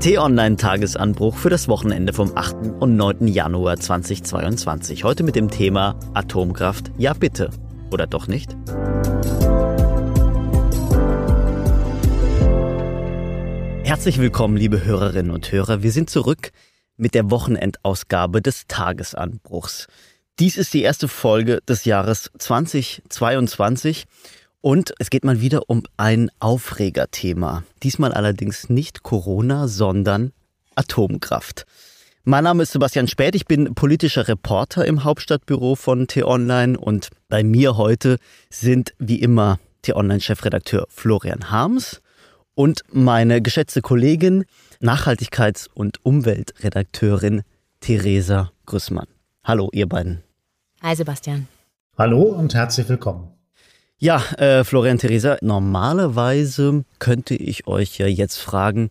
T-Online-Tagesanbruch für das Wochenende vom 8. und 9. Januar 2022. Heute mit dem Thema Atomkraft. Ja, bitte. Oder doch nicht? Herzlich willkommen, liebe Hörerinnen und Hörer. Wir sind zurück mit der Wochenendausgabe des Tagesanbruchs. Dies ist die erste Folge des Jahres 2022 und es geht mal wieder um ein Aufregerthema. Diesmal allerdings nicht Corona, sondern Atomkraft. Mein Name ist Sebastian Späth, ich bin politischer Reporter im Hauptstadtbüro von T-Online und bei mir heute sind wie immer T-Online-Chefredakteur Florian Harms und meine geschätzte Kollegin, Nachhaltigkeits- und Umweltredakteurin Theresa Grüssmann. Hallo, ihr beiden. Hi, Sebastian. Hallo und herzlich willkommen. Ja, äh, Florian Theresa, normalerweise könnte ich euch ja jetzt fragen,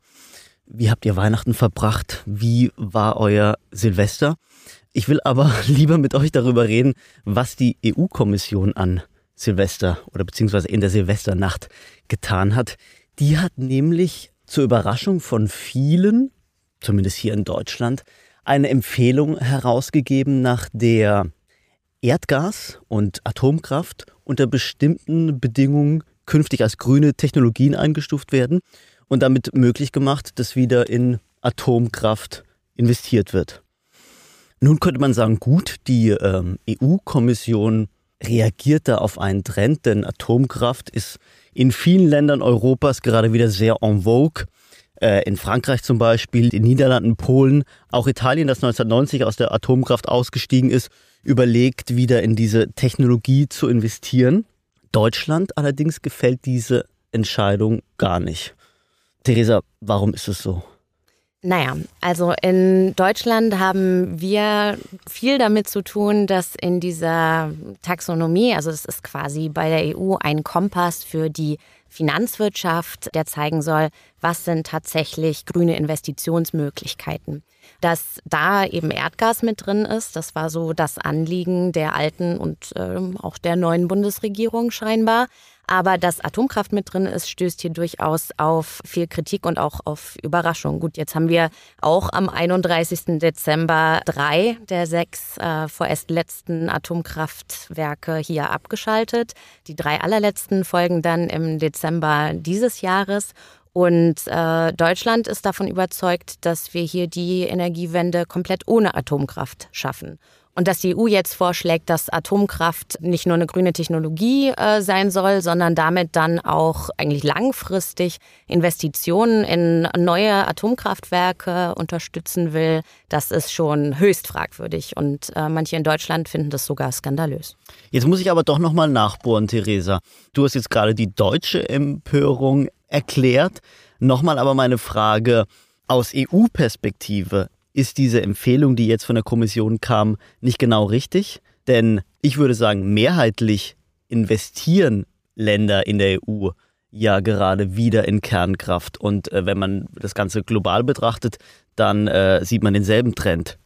wie habt ihr Weihnachten verbracht? Wie war euer Silvester? Ich will aber lieber mit euch darüber reden, was die EU-Kommission an Silvester oder beziehungsweise in der Silvesternacht getan hat. Die hat nämlich zur Überraschung von vielen, zumindest hier in Deutschland, eine Empfehlung herausgegeben, nach der Erdgas und Atomkraft unter bestimmten Bedingungen künftig als grüne Technologien eingestuft werden und damit möglich gemacht, dass wieder in Atomkraft investiert wird. Nun könnte man sagen, gut, die ähm, EU-Kommission reagiert da auf einen Trend, denn Atomkraft ist in vielen Ländern Europas gerade wieder sehr en vogue. Äh, in Frankreich zum Beispiel, in Niederlanden, Polen, auch Italien, das 1990 aus der Atomkraft ausgestiegen ist, überlegt, wieder in diese Technologie zu investieren. Deutschland allerdings gefällt diese Entscheidung gar nicht. Theresa, warum ist es so? Naja, also in Deutschland haben wir viel damit zu tun, dass in dieser Taxonomie, also es ist quasi bei der EU ein Kompass für die Finanzwirtschaft, der zeigen soll, was sind tatsächlich grüne Investitionsmöglichkeiten. Dass da eben Erdgas mit drin ist, das war so das Anliegen der alten und äh, auch der neuen Bundesregierung scheinbar. Aber dass Atomkraft mit drin ist, stößt hier durchaus auf viel Kritik und auch auf Überraschung. Gut, jetzt haben wir auch am 31. Dezember drei der sechs äh, vorerst letzten Atomkraftwerke hier abgeschaltet. Die drei allerletzten folgen dann im Dezember dieses Jahres. Und äh, Deutschland ist davon überzeugt, dass wir hier die Energiewende komplett ohne Atomkraft schaffen. Und dass die EU jetzt vorschlägt, dass Atomkraft nicht nur eine grüne Technologie äh, sein soll, sondern damit dann auch eigentlich langfristig Investitionen in neue Atomkraftwerke unterstützen will, das ist schon höchst fragwürdig. Und äh, manche in Deutschland finden das sogar skandalös. Jetzt muss ich aber doch nochmal nachbohren, Theresa. Du hast jetzt gerade die deutsche Empörung erklärt. Nochmal aber meine Frage aus EU-Perspektive ist diese Empfehlung, die jetzt von der Kommission kam, nicht genau richtig? Denn ich würde sagen, mehrheitlich investieren Länder in der EU ja gerade wieder in Kernkraft. Und äh, wenn man das Ganze global betrachtet, dann äh, sieht man denselben Trend.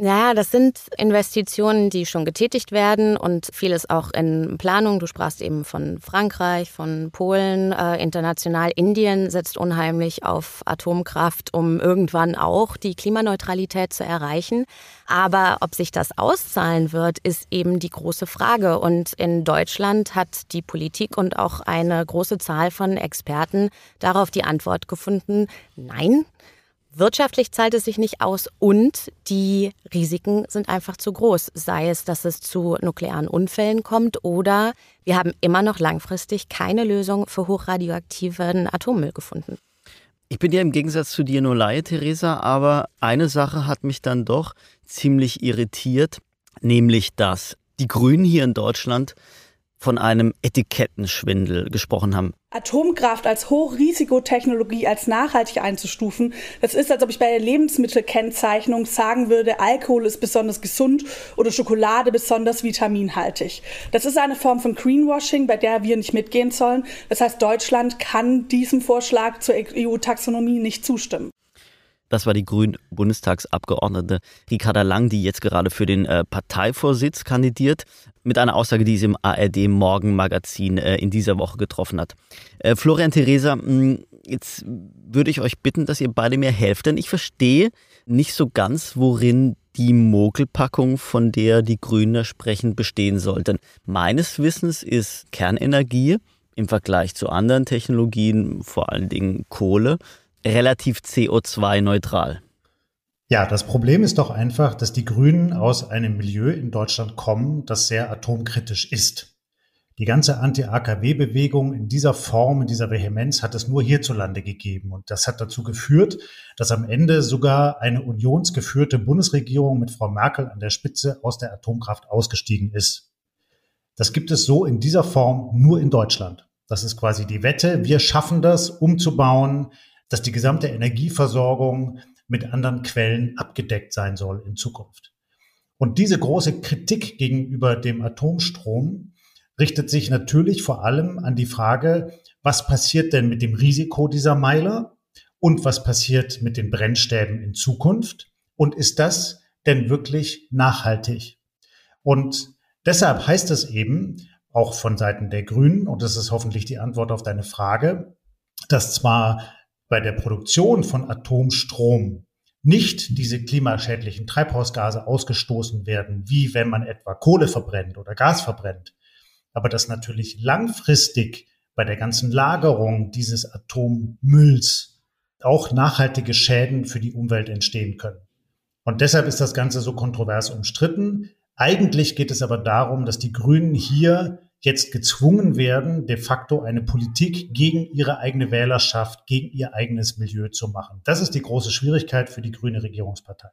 Ja, das sind Investitionen, die schon getätigt werden und vieles auch in Planung. Du sprachst eben von Frankreich, von Polen, äh, international. Indien setzt unheimlich auf Atomkraft, um irgendwann auch die Klimaneutralität zu erreichen. Aber ob sich das auszahlen wird, ist eben die große Frage. Und in Deutschland hat die Politik und auch eine große Zahl von Experten darauf die Antwort gefunden, nein, Wirtschaftlich zahlt es sich nicht aus und die Risiken sind einfach zu groß. Sei es, dass es zu nuklearen Unfällen kommt oder wir haben immer noch langfristig keine Lösung für hochradioaktiven Atommüll gefunden. Ich bin ja im Gegensatz zu dir nur Laie, Theresa, aber eine Sache hat mich dann doch ziemlich irritiert, nämlich dass die Grünen hier in Deutschland von einem Etikettenschwindel gesprochen haben. Atomkraft als Hochrisikotechnologie als nachhaltig einzustufen, das ist, als ob ich bei der Lebensmittelkennzeichnung sagen würde, Alkohol ist besonders gesund oder Schokolade besonders vitaminhaltig. Das ist eine Form von Greenwashing, bei der wir nicht mitgehen sollen. Das heißt, Deutschland kann diesem Vorschlag zur EU-Taxonomie nicht zustimmen. Das war die Grünen-Bundestagsabgeordnete Ricarda Lang, die jetzt gerade für den äh, Parteivorsitz kandidiert, mit einer Aussage, die sie im ARD Morgenmagazin äh, in dieser Woche getroffen hat. Äh, Florian Theresa, hm, Jetzt würde ich euch bitten, dass ihr beide mir helft, denn ich verstehe nicht so ganz, worin die Mogelpackung, von der die Grünen da sprechen, bestehen soll. Denn meines Wissens ist Kernenergie im Vergleich zu anderen Technologien, vor allen Dingen Kohle, relativ CO2-neutral. Ja, das Problem ist doch einfach, dass die Grünen aus einem Milieu in Deutschland kommen, das sehr atomkritisch ist. Die ganze Anti-AKW-Bewegung in dieser Form, in dieser Vehemenz hat es nur hierzulande gegeben. Und das hat dazu geführt, dass am Ende sogar eine unionsgeführte Bundesregierung mit Frau Merkel an der Spitze aus der Atomkraft ausgestiegen ist. Das gibt es so in dieser Form nur in Deutschland. Das ist quasi die Wette. Wir schaffen das, umzubauen, dass die gesamte Energieversorgung mit anderen Quellen abgedeckt sein soll in Zukunft. Und diese große Kritik gegenüber dem Atomstrom richtet sich natürlich vor allem an die Frage, was passiert denn mit dem Risiko dieser Meiler und was passiert mit den Brennstäben in Zukunft und ist das denn wirklich nachhaltig? Und deshalb heißt es eben, auch von Seiten der Grünen, und das ist hoffentlich die Antwort auf deine Frage, dass zwar bei der Produktion von Atomstrom nicht diese klimaschädlichen Treibhausgase ausgestoßen werden, wie wenn man etwa Kohle verbrennt oder Gas verbrennt, aber dass natürlich langfristig bei der ganzen Lagerung dieses Atommülls auch nachhaltige Schäden für die Umwelt entstehen können. Und deshalb ist das Ganze so kontrovers umstritten. Eigentlich geht es aber darum, dass die Grünen hier jetzt gezwungen werden, de facto eine Politik gegen ihre eigene Wählerschaft, gegen ihr eigenes Milieu zu machen. Das ist die große Schwierigkeit für die grüne Regierungspartei.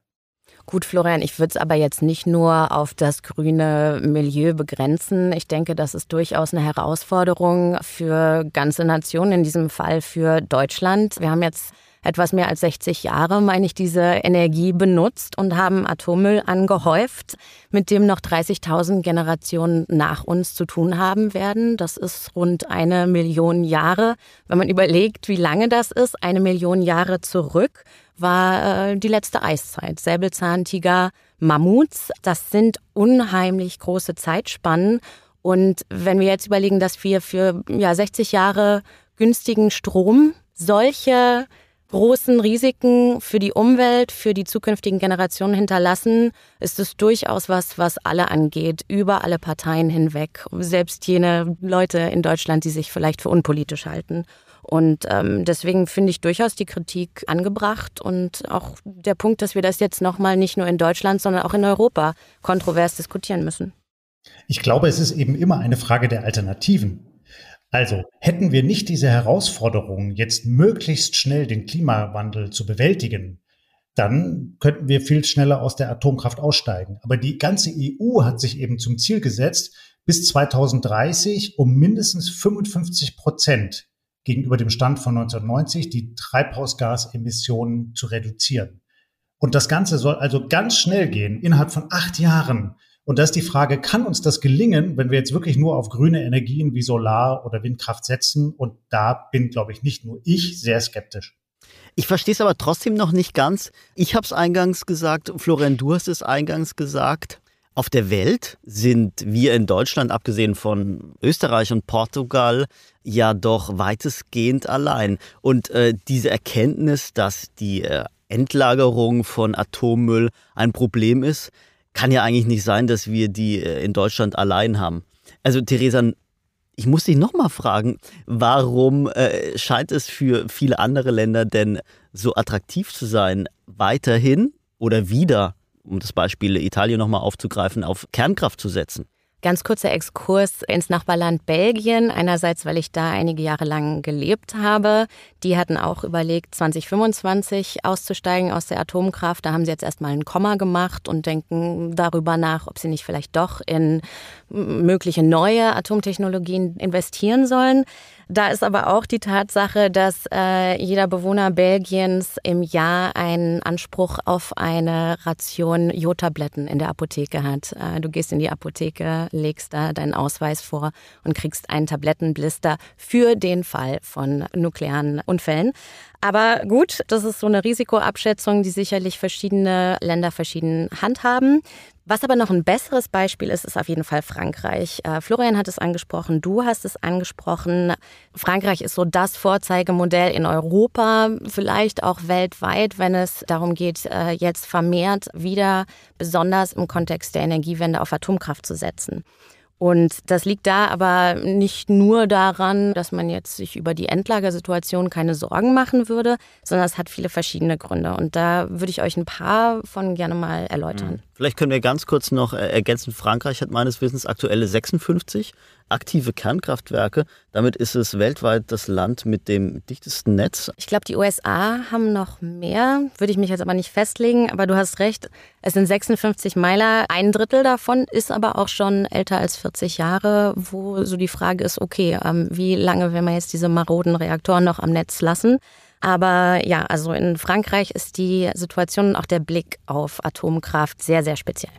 Gut, Florian, ich würde es aber jetzt nicht nur auf das grüne Milieu begrenzen. Ich denke, das ist durchaus eine Herausforderung für ganze Nationen, in diesem Fall für Deutschland. Wir haben jetzt etwas mehr als 60 Jahre, meine ich, diese Energie benutzt und haben Atommüll angehäuft, mit dem noch 30.000 Generationen nach uns zu tun haben werden. Das ist rund eine Million Jahre. Wenn man überlegt, wie lange das ist, eine Million Jahre zurück war äh, die letzte Eiszeit. Säbelzahntiger, Mammuts, das sind unheimlich große Zeitspannen. Und wenn wir jetzt überlegen, dass wir für ja, 60 Jahre günstigen Strom solche großen Risiken für die Umwelt, für die zukünftigen Generationen hinterlassen, ist es durchaus was, was alle angeht, über alle Parteien hinweg. Selbst jene Leute in Deutschland, die sich vielleicht für unpolitisch halten. Und ähm, deswegen finde ich durchaus die Kritik angebracht und auch der Punkt, dass wir das jetzt nochmal nicht nur in Deutschland, sondern auch in Europa kontrovers diskutieren müssen. Ich glaube, es ist eben immer eine Frage der Alternativen. Also hätten wir nicht diese Herausforderung, jetzt möglichst schnell den Klimawandel zu bewältigen, dann könnten wir viel schneller aus der Atomkraft aussteigen. Aber die ganze EU hat sich eben zum Ziel gesetzt, bis 2030 um mindestens 55 Prozent gegenüber dem Stand von 1990 die Treibhausgasemissionen zu reduzieren. Und das Ganze soll also ganz schnell gehen, innerhalb von acht Jahren. Und da ist die Frage, kann uns das gelingen, wenn wir jetzt wirklich nur auf grüne Energien wie Solar oder Windkraft setzen? Und da bin, glaube ich, nicht nur ich sehr skeptisch. Ich verstehe es aber trotzdem noch nicht ganz. Ich habe es eingangs gesagt, Florian, du hast es eingangs gesagt. Auf der Welt sind wir in Deutschland, abgesehen von Österreich und Portugal, ja doch weitestgehend allein. Und äh, diese Erkenntnis, dass die äh, Endlagerung von Atommüll ein Problem ist, kann ja eigentlich nicht sein, dass wir die äh, in Deutschland allein haben. Also Theresa, ich muss dich nochmal fragen, warum äh, scheint es für viele andere Länder denn so attraktiv zu sein, weiterhin oder wieder, um das Beispiel Italien nochmal aufzugreifen, auf Kernkraft zu setzen? Ganz kurzer Exkurs ins Nachbarland Belgien. Einerseits, weil ich da einige Jahre lang gelebt habe. Die hatten auch überlegt, 2025 auszusteigen aus der Atomkraft. Da haben sie jetzt erstmal ein Komma gemacht und denken darüber nach, ob sie nicht vielleicht doch in mögliche neue Atomtechnologien investieren sollen. Da ist aber auch die Tatsache, dass äh, jeder Bewohner Belgiens im Jahr einen Anspruch auf eine Ration Jodtabletten in der Apotheke hat. Äh, du gehst in die Apotheke, legst da deinen Ausweis vor und kriegst einen Tablettenblister für den Fall von nuklearen Unfällen. Aber gut, das ist so eine Risikoabschätzung, die sicherlich verschiedene Länder verschieden handhaben. Was aber noch ein besseres Beispiel ist, ist auf jeden Fall Frankreich. Äh, Florian hat es angesprochen, du hast es angesprochen. Frankreich ist so das Vorzeigemodell in Europa, vielleicht auch weltweit, wenn es darum geht, äh, jetzt vermehrt wieder besonders im Kontext der Energiewende auf Atomkraft zu setzen. Und das liegt da aber nicht nur daran, dass man jetzt sich über die Endlagersituation keine Sorgen machen würde, sondern es hat viele verschiedene Gründe. Und da würde ich euch ein paar von gerne mal erläutern. Hm. Vielleicht können wir ganz kurz noch äh, ergänzen. Frankreich hat meines Wissens aktuelle 56 aktive Kernkraftwerke. Damit ist es weltweit das Land mit dem dichtesten Netz. Ich glaube, die USA haben noch mehr, würde ich mich jetzt aber nicht festlegen. Aber du hast recht, es sind 56 Meiler. Ein Drittel davon ist aber auch schon älter als 40 Jahre, wo so die Frage ist, okay, ähm, wie lange will man jetzt diese maroden Reaktoren noch am Netz lassen? Aber ja, also in Frankreich ist die Situation und auch der Blick auf Atomkraft sehr, sehr speziell.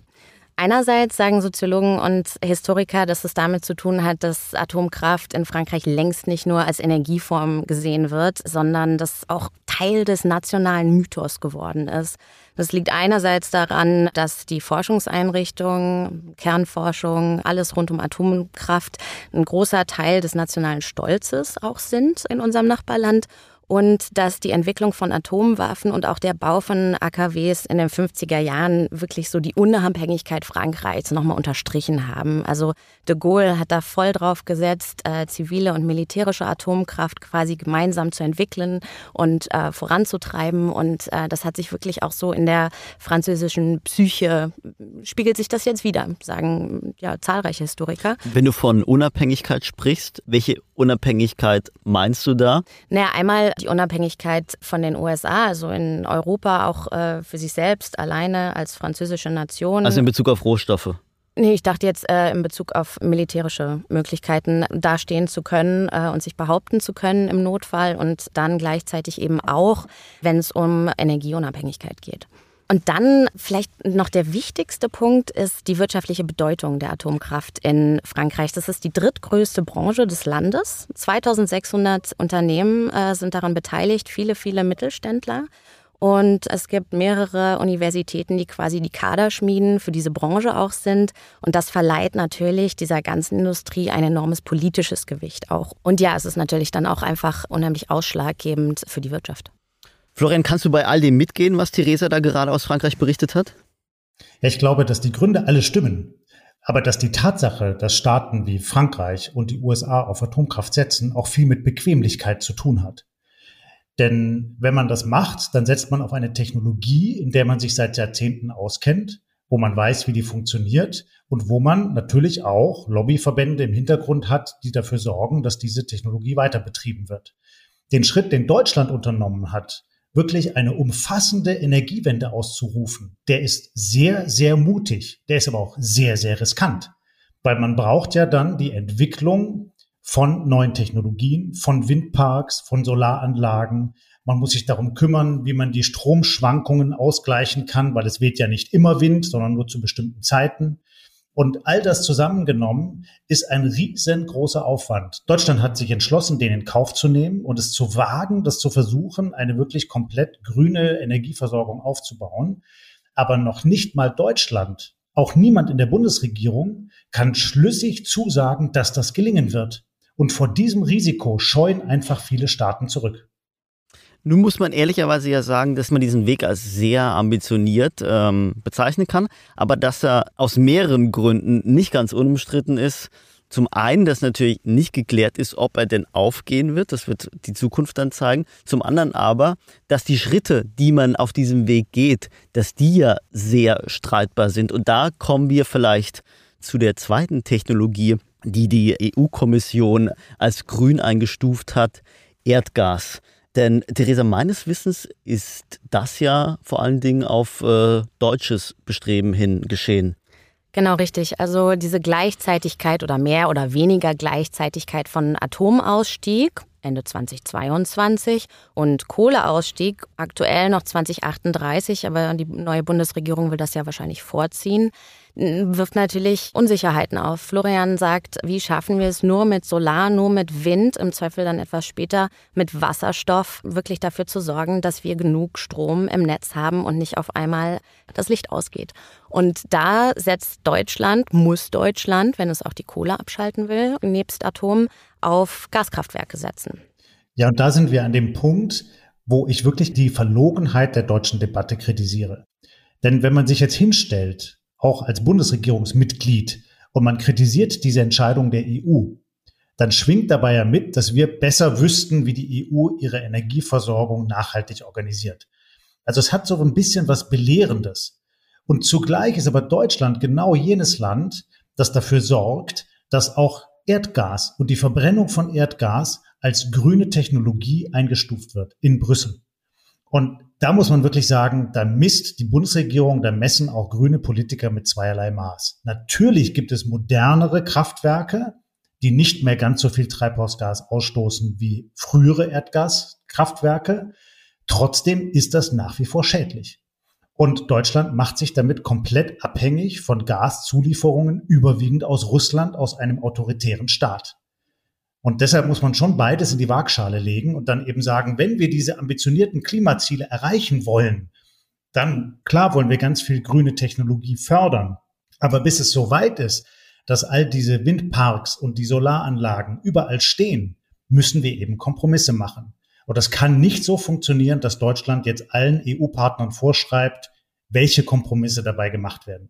Einerseits sagen Soziologen und Historiker, dass es damit zu tun hat, dass Atomkraft in Frankreich längst nicht nur als Energieform gesehen wird, sondern dass auch Teil des nationalen Mythos geworden ist. Das liegt einerseits daran, dass die Forschungseinrichtungen, Kernforschung, alles rund um Atomkraft ein großer Teil des nationalen Stolzes auch sind in unserem Nachbarland und dass die Entwicklung von Atomwaffen und auch der Bau von AKWs in den 50er Jahren wirklich so die Unabhängigkeit Frankreichs nochmal unterstrichen haben. Also de Gaulle hat da voll drauf gesetzt, äh, zivile und militärische Atomkraft quasi gemeinsam zu entwickeln und äh, voranzutreiben. Und äh, das hat sich wirklich auch so in der französischen Psyche, spiegelt sich das jetzt wieder, sagen ja zahlreiche Historiker. Wenn du von Unabhängigkeit sprichst, welche Unabhängigkeit meinst du da? Naja, einmal die Unabhängigkeit von den USA, also in Europa auch äh, für sich selbst alleine als französische Nation. Also in Bezug auf Rohstoffe. Nee, ich dachte jetzt äh, in Bezug auf militärische Möglichkeiten dastehen zu können äh, und sich behaupten zu können im Notfall und dann gleichzeitig eben auch, wenn es um Energieunabhängigkeit geht. Und dann vielleicht noch der wichtigste Punkt ist die wirtschaftliche Bedeutung der Atomkraft in Frankreich. Das ist die drittgrößte Branche des Landes. 2600 Unternehmen äh, sind daran beteiligt, viele, viele Mittelständler. Und es gibt mehrere Universitäten, die quasi die Kaderschmieden für diese Branche auch sind. Und das verleiht natürlich dieser ganzen Industrie ein enormes politisches Gewicht auch. Und ja, es ist natürlich dann auch einfach unheimlich ausschlaggebend für die Wirtschaft. Florian, kannst du bei all dem mitgehen, was Theresa da gerade aus Frankreich berichtet hat? Ich glaube, dass die Gründe alle stimmen. Aber dass die Tatsache, dass Staaten wie Frankreich und die USA auf Atomkraft setzen, auch viel mit Bequemlichkeit zu tun hat. Denn wenn man das macht, dann setzt man auf eine Technologie, in der man sich seit Jahrzehnten auskennt, wo man weiß, wie die funktioniert und wo man natürlich auch Lobbyverbände im Hintergrund hat, die dafür sorgen, dass diese Technologie weiter betrieben wird. Den Schritt, den Deutschland unternommen hat, wirklich eine umfassende Energiewende auszurufen, der ist sehr, sehr mutig. Der ist aber auch sehr, sehr riskant. Weil man braucht ja dann die Entwicklung von neuen Technologien, von Windparks, von Solaranlagen. Man muss sich darum kümmern, wie man die Stromschwankungen ausgleichen kann, weil es weht ja nicht immer Wind, sondern nur zu bestimmten Zeiten. Und all das zusammengenommen ist ein riesengroßer Aufwand. Deutschland hat sich entschlossen, den in Kauf zu nehmen und es zu wagen, das zu versuchen, eine wirklich komplett grüne Energieversorgung aufzubauen. Aber noch nicht mal Deutschland, auch niemand in der Bundesregierung kann schlüssig zusagen, dass das gelingen wird. Und vor diesem Risiko scheuen einfach viele Staaten zurück. Nun muss man ehrlicherweise ja sagen, dass man diesen Weg als sehr ambitioniert ähm, bezeichnen kann, aber dass er aus mehreren Gründen nicht ganz unumstritten ist. Zum einen, dass natürlich nicht geklärt ist, ob er denn aufgehen wird. Das wird die Zukunft dann zeigen. Zum anderen aber, dass die Schritte, die man auf diesem Weg geht, dass die ja sehr streitbar sind. Und da kommen wir vielleicht zu der zweiten Technologie, die die EU-Kommission als grün eingestuft hat, Erdgas. Denn Theresa, meines Wissens ist das ja vor allen Dingen auf äh, deutsches Bestreben hin geschehen. Genau richtig. Also diese Gleichzeitigkeit oder mehr oder weniger Gleichzeitigkeit von Atomausstieg Ende 2022 und Kohleausstieg aktuell noch 2038, aber die neue Bundesregierung will das ja wahrscheinlich vorziehen. Wirft natürlich Unsicherheiten auf. Florian sagt, wie schaffen wir es nur mit Solar, nur mit Wind, im Zweifel dann etwas später mit Wasserstoff, wirklich dafür zu sorgen, dass wir genug Strom im Netz haben und nicht auf einmal das Licht ausgeht. Und da setzt Deutschland, muss Deutschland, wenn es auch die Kohle abschalten will, nebst Atom, auf Gaskraftwerke setzen. Ja, und da sind wir an dem Punkt, wo ich wirklich die Verlogenheit der deutschen Debatte kritisiere. Denn wenn man sich jetzt hinstellt, auch als Bundesregierungsmitglied, und man kritisiert diese Entscheidung der EU, dann schwingt dabei ja mit, dass wir besser wüssten, wie die EU ihre Energieversorgung nachhaltig organisiert. Also es hat so ein bisschen was Belehrendes. Und zugleich ist aber Deutschland genau jenes Land, das dafür sorgt, dass auch Erdgas und die Verbrennung von Erdgas als grüne Technologie eingestuft wird in Brüssel. Und da muss man wirklich sagen, da misst die Bundesregierung, da messen auch grüne Politiker mit zweierlei Maß. Natürlich gibt es modernere Kraftwerke, die nicht mehr ganz so viel Treibhausgas ausstoßen wie frühere Erdgaskraftwerke. Trotzdem ist das nach wie vor schädlich. Und Deutschland macht sich damit komplett abhängig von Gaszulieferungen, überwiegend aus Russland, aus einem autoritären Staat. Und deshalb muss man schon beides in die Waagschale legen und dann eben sagen, wenn wir diese ambitionierten Klimaziele erreichen wollen, dann klar wollen wir ganz viel grüne Technologie fördern. Aber bis es so weit ist, dass all diese Windparks und die Solaranlagen überall stehen, müssen wir eben Kompromisse machen. Und das kann nicht so funktionieren, dass Deutschland jetzt allen EU-Partnern vorschreibt, welche Kompromisse dabei gemacht werden.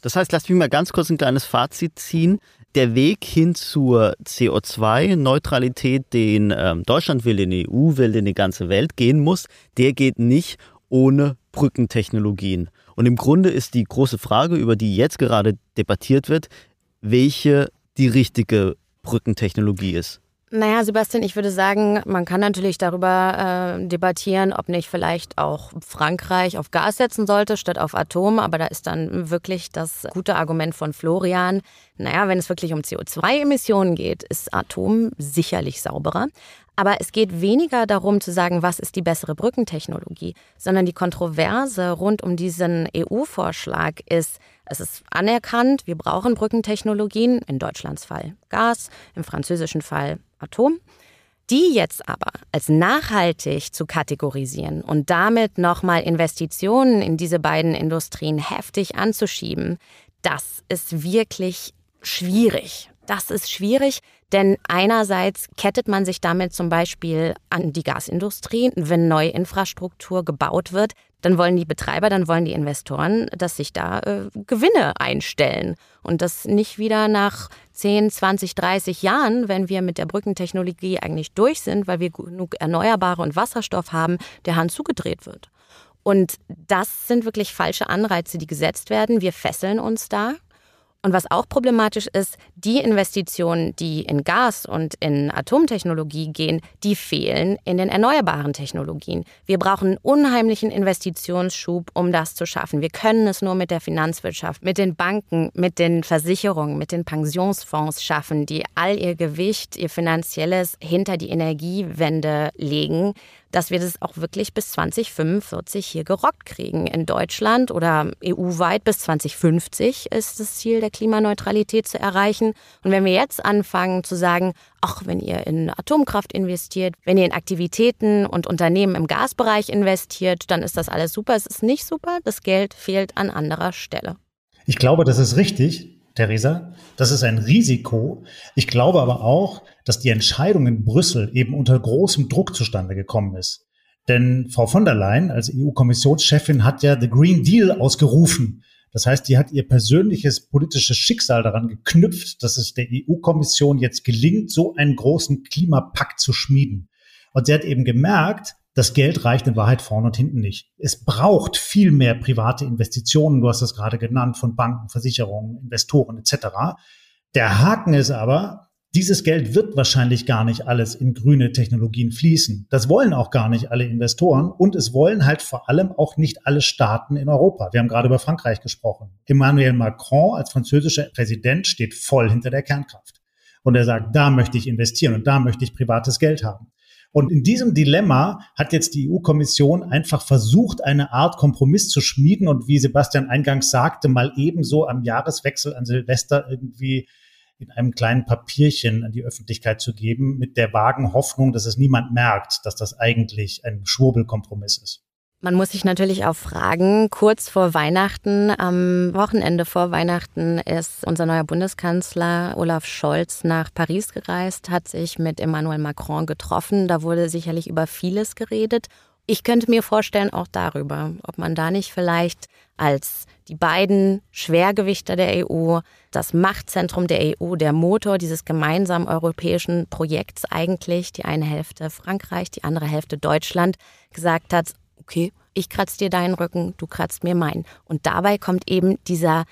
Das heißt, lasst mich mal ganz kurz ein kleines Fazit ziehen. Der Weg hin zur CO2-Neutralität, den ähm, Deutschland will, den die EU will, den die ganze Welt gehen muss, der geht nicht ohne Brückentechnologien. Und im Grunde ist die große Frage, über die jetzt gerade debattiert wird, welche die richtige Brückentechnologie ist. Naja, Sebastian, ich würde sagen, man kann natürlich darüber äh, debattieren, ob nicht vielleicht auch Frankreich auf Gas setzen sollte statt auf Atom. Aber da ist dann wirklich das gute Argument von Florian. Naja, wenn es wirklich um CO2-Emissionen geht, ist Atom sicherlich sauberer. Aber es geht weniger darum zu sagen, was ist die bessere Brückentechnologie, sondern die Kontroverse rund um diesen EU-Vorschlag ist, es ist anerkannt, wir brauchen Brückentechnologien, in Deutschlands Fall Gas, im französischen Fall Atom. Die jetzt aber als nachhaltig zu kategorisieren und damit nochmal Investitionen in diese beiden Industrien heftig anzuschieben, das ist wirklich schwierig. Das ist schwierig, denn einerseits kettet man sich damit zum Beispiel an die Gasindustrie. Wenn neue Infrastruktur gebaut wird, dann wollen die Betreiber, dann wollen die Investoren, dass sich da äh, Gewinne einstellen und das nicht wieder nach 10, 20, 30 Jahren, wenn wir mit der Brückentechnologie eigentlich durch sind, weil wir genug Erneuerbare und Wasserstoff haben, der Hand zugedreht wird. Und das sind wirklich falsche Anreize, die gesetzt werden. Wir fesseln uns da und was auch problematisch ist, die Investitionen, die in Gas und in Atomtechnologie gehen, die fehlen in den erneuerbaren Technologien. Wir brauchen einen unheimlichen Investitionsschub, um das zu schaffen. Wir können es nur mit der Finanzwirtschaft, mit den Banken, mit den Versicherungen, mit den Pensionsfonds schaffen, die all ihr Gewicht, ihr finanzielles hinter die Energiewende legen dass wir das auch wirklich bis 2045 hier gerockt kriegen. In Deutschland oder EU-weit bis 2050 ist das Ziel der Klimaneutralität zu erreichen. Und wenn wir jetzt anfangen zu sagen, ach, wenn ihr in Atomkraft investiert, wenn ihr in Aktivitäten und Unternehmen im Gasbereich investiert, dann ist das alles super. Es ist nicht super. Das Geld fehlt an anderer Stelle. Ich glaube, das ist richtig. Theresa. Das ist ein Risiko. Ich glaube aber auch, dass die Entscheidung in Brüssel eben unter großem Druck zustande gekommen ist. Denn Frau von der Leyen als EU-Kommissionschefin hat ja The Green Deal ausgerufen. Das heißt, die hat ihr persönliches politisches Schicksal daran geknüpft, dass es der EU-Kommission jetzt gelingt, so einen großen Klimapakt zu schmieden. Und sie hat eben gemerkt, das Geld reicht in Wahrheit vorne und hinten nicht. Es braucht viel mehr private Investitionen, du hast es gerade genannt, von Banken, Versicherungen, Investoren etc. Der Haken ist aber, dieses Geld wird wahrscheinlich gar nicht alles in grüne Technologien fließen. Das wollen auch gar nicht alle Investoren und es wollen halt vor allem auch nicht alle Staaten in Europa. Wir haben gerade über Frankreich gesprochen. Emmanuel Macron als französischer Präsident steht voll hinter der Kernkraft. Und er sagt, da möchte ich investieren und da möchte ich privates Geld haben. Und in diesem Dilemma hat jetzt die EU-Kommission einfach versucht, eine Art Kompromiss zu schmieden und wie Sebastian eingangs sagte, mal ebenso am Jahreswechsel an Silvester irgendwie in einem kleinen Papierchen an die Öffentlichkeit zu geben, mit der vagen Hoffnung, dass es niemand merkt, dass das eigentlich ein Schwurbelkompromiss ist. Man muss sich natürlich auch fragen, kurz vor Weihnachten, am Wochenende vor Weihnachten ist unser neuer Bundeskanzler Olaf Scholz nach Paris gereist, hat sich mit Emmanuel Macron getroffen. Da wurde sicherlich über vieles geredet. Ich könnte mir vorstellen, auch darüber, ob man da nicht vielleicht als die beiden Schwergewichter der EU, das Machtzentrum der EU, der Motor dieses gemeinsamen europäischen Projekts eigentlich, die eine Hälfte Frankreich, die andere Hälfte Deutschland, gesagt hat, okay, ich kratze dir deinen Rücken, du kratzt mir meinen. Und dabei kommt eben dieser,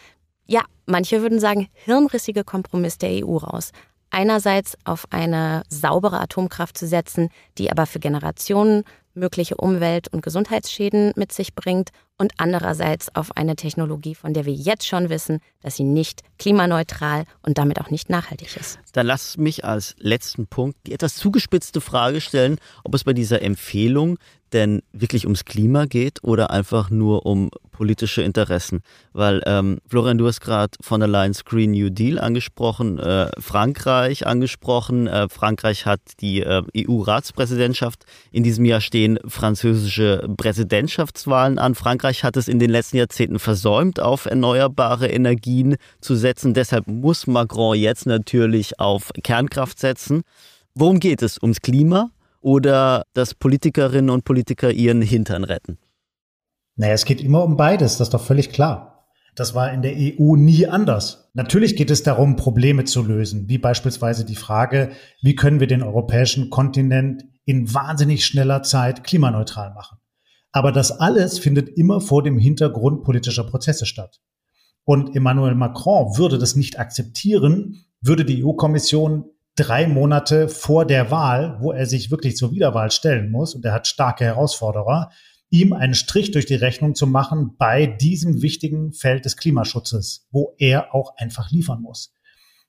ja, manche würden sagen, hirnrissige Kompromiss der EU raus. Einerseits auf eine saubere Atomkraft zu setzen, die aber für Generationen mögliche Umwelt- und Gesundheitsschäden mit sich bringt und andererseits auf eine Technologie, von der wir jetzt schon wissen, dass sie nicht klimaneutral und damit auch nicht nachhaltig ist. Dann lass mich als letzten Punkt die etwas zugespitzte Frage stellen, ob es bei dieser Empfehlung denn wirklich ums Klima geht oder einfach nur um politische Interessen. Weil, ähm, Florian, du hast gerade von der Leyen's Green New Deal angesprochen, äh, Frankreich angesprochen. Äh, Frankreich hat die äh, EU-Ratspräsidentschaft. In diesem Jahr stehen französische Präsidentschaftswahlen an. Frankreich hat es in den letzten Jahrzehnten versäumt, auf erneuerbare Energien zu setzen. Deshalb muss Macron jetzt natürlich auf Kernkraft setzen. Worum geht es? Ums Klima oder dass Politikerinnen und Politiker ihren Hintern retten? Naja, es geht immer um beides, das ist doch völlig klar. Das war in der EU nie anders. Natürlich geht es darum, Probleme zu lösen, wie beispielsweise die Frage, wie können wir den europäischen Kontinent in wahnsinnig schneller Zeit klimaneutral machen. Aber das alles findet immer vor dem Hintergrund politischer Prozesse statt. Und Emmanuel Macron würde das nicht akzeptieren, würde die EU-Kommission drei Monate vor der Wahl, wo er sich wirklich zur Wiederwahl stellen muss, und er hat starke Herausforderer, ihm einen Strich durch die Rechnung zu machen bei diesem wichtigen Feld des Klimaschutzes, wo er auch einfach liefern muss.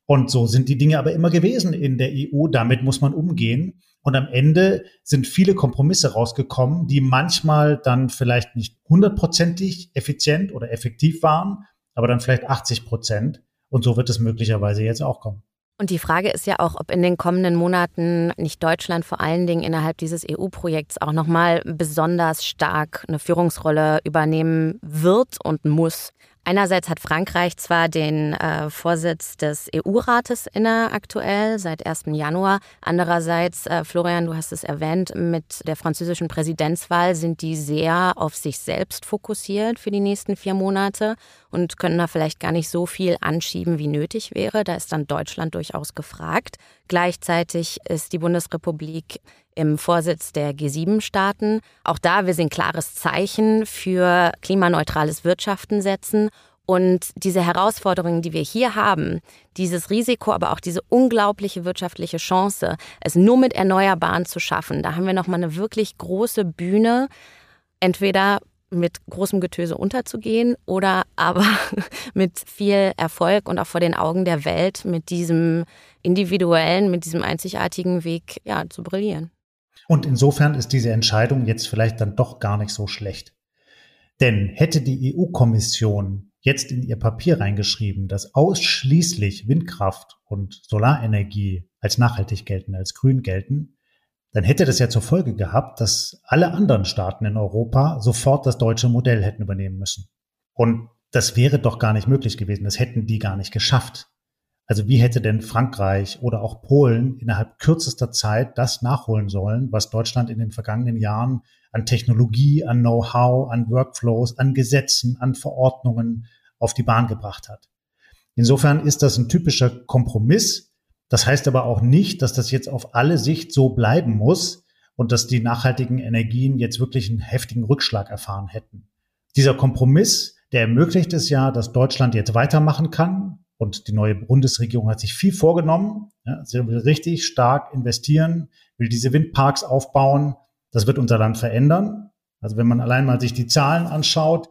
Und so sind die Dinge aber immer gewesen in der EU. Damit muss man umgehen. Und am Ende sind viele Kompromisse rausgekommen, die manchmal dann vielleicht nicht hundertprozentig effizient oder effektiv waren, aber dann vielleicht 80 Prozent. Und so wird es möglicherweise jetzt auch kommen. Und die Frage ist ja auch, ob in den kommenden Monaten nicht Deutschland vor allen Dingen innerhalb dieses EU-Projekts auch nochmal besonders stark eine Führungsrolle übernehmen wird und muss. Einerseits hat Frankreich zwar den äh, Vorsitz des EU-Rates inne aktuell seit 1. Januar. Andererseits, äh, Florian, du hast es erwähnt, mit der französischen Präsidentswahl sind die sehr auf sich selbst fokussiert für die nächsten vier Monate und können da vielleicht gar nicht so viel anschieben, wie nötig wäre. Da ist dann Deutschland durchaus gefragt. Gleichzeitig ist die Bundesrepublik im Vorsitz der G7-Staaten. Auch da will sie ein klares Zeichen für klimaneutrales Wirtschaften setzen. Und diese Herausforderungen, die wir hier haben, dieses Risiko, aber auch diese unglaubliche wirtschaftliche Chance, es nur mit Erneuerbaren zu schaffen, da haben wir nochmal eine wirklich große Bühne, entweder mit großem Getöse unterzugehen oder aber mit viel Erfolg und auch vor den Augen der Welt mit diesem individuellen, mit diesem einzigartigen Weg ja, zu brillieren. Und insofern ist diese Entscheidung jetzt vielleicht dann doch gar nicht so schlecht. Denn hätte die EU-Kommission jetzt in ihr Papier reingeschrieben, dass ausschließlich Windkraft und Solarenergie als nachhaltig gelten, als grün gelten, dann hätte das ja zur Folge gehabt, dass alle anderen Staaten in Europa sofort das deutsche Modell hätten übernehmen müssen. Und das wäre doch gar nicht möglich gewesen. Das hätten die gar nicht geschafft. Also wie hätte denn Frankreich oder auch Polen innerhalb kürzester Zeit das nachholen sollen, was Deutschland in den vergangenen Jahren an Technologie, an Know-how, an Workflows, an Gesetzen, an Verordnungen auf die Bahn gebracht hat? Insofern ist das ein typischer Kompromiss. Das heißt aber auch nicht, dass das jetzt auf alle Sicht so bleiben muss und dass die nachhaltigen Energien jetzt wirklich einen heftigen Rückschlag erfahren hätten. Dieser Kompromiss, der ermöglicht es ja, dass Deutschland jetzt weitermachen kann, und die neue Bundesregierung hat sich viel vorgenommen. Ja, sie will richtig stark investieren, will diese Windparks aufbauen. Das wird unser Land verändern. Also wenn man allein mal sich die Zahlen anschaut,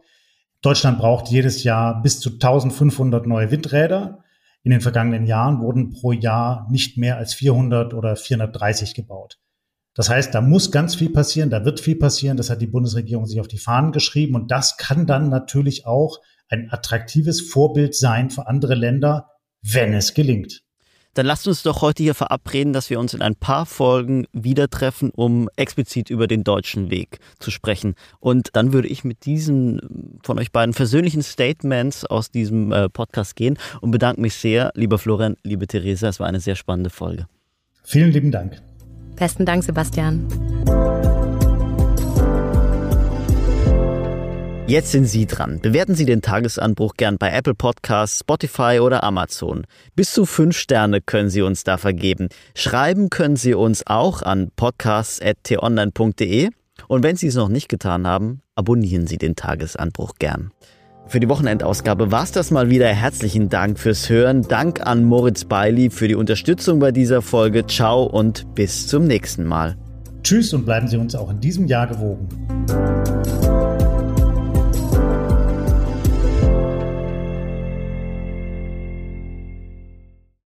Deutschland braucht jedes Jahr bis zu 1500 neue Windräder. In den vergangenen Jahren wurden pro Jahr nicht mehr als 400 oder 430 gebaut. Das heißt, da muss ganz viel passieren, da wird viel passieren. Das hat die Bundesregierung sich auf die Fahnen geschrieben. Und das kann dann natürlich auch ein attraktives Vorbild sein für andere Länder, wenn es gelingt. Dann lasst uns doch heute hier verabreden, dass wir uns in ein paar Folgen wieder treffen, um explizit über den deutschen Weg zu sprechen. Und dann würde ich mit diesen von euch beiden persönlichen Statements aus diesem äh, Podcast gehen und bedanke mich sehr, lieber Florian, liebe Theresa. Es war eine sehr spannende Folge. Vielen lieben Dank. Besten Dank, Sebastian. Jetzt sind Sie dran. Bewerten Sie den Tagesanbruch gern bei Apple Podcasts, Spotify oder Amazon. Bis zu fünf Sterne können Sie uns da vergeben. Schreiben können Sie uns auch an podcasts.tonline.de. Und wenn Sie es noch nicht getan haben, abonnieren Sie den Tagesanbruch gern. Für die Wochenendausgabe war es das mal wieder. Herzlichen Dank fürs Hören. Dank an Moritz Bailey für die Unterstützung bei dieser Folge. Ciao und bis zum nächsten Mal. Tschüss und bleiben Sie uns auch in diesem Jahr gewogen.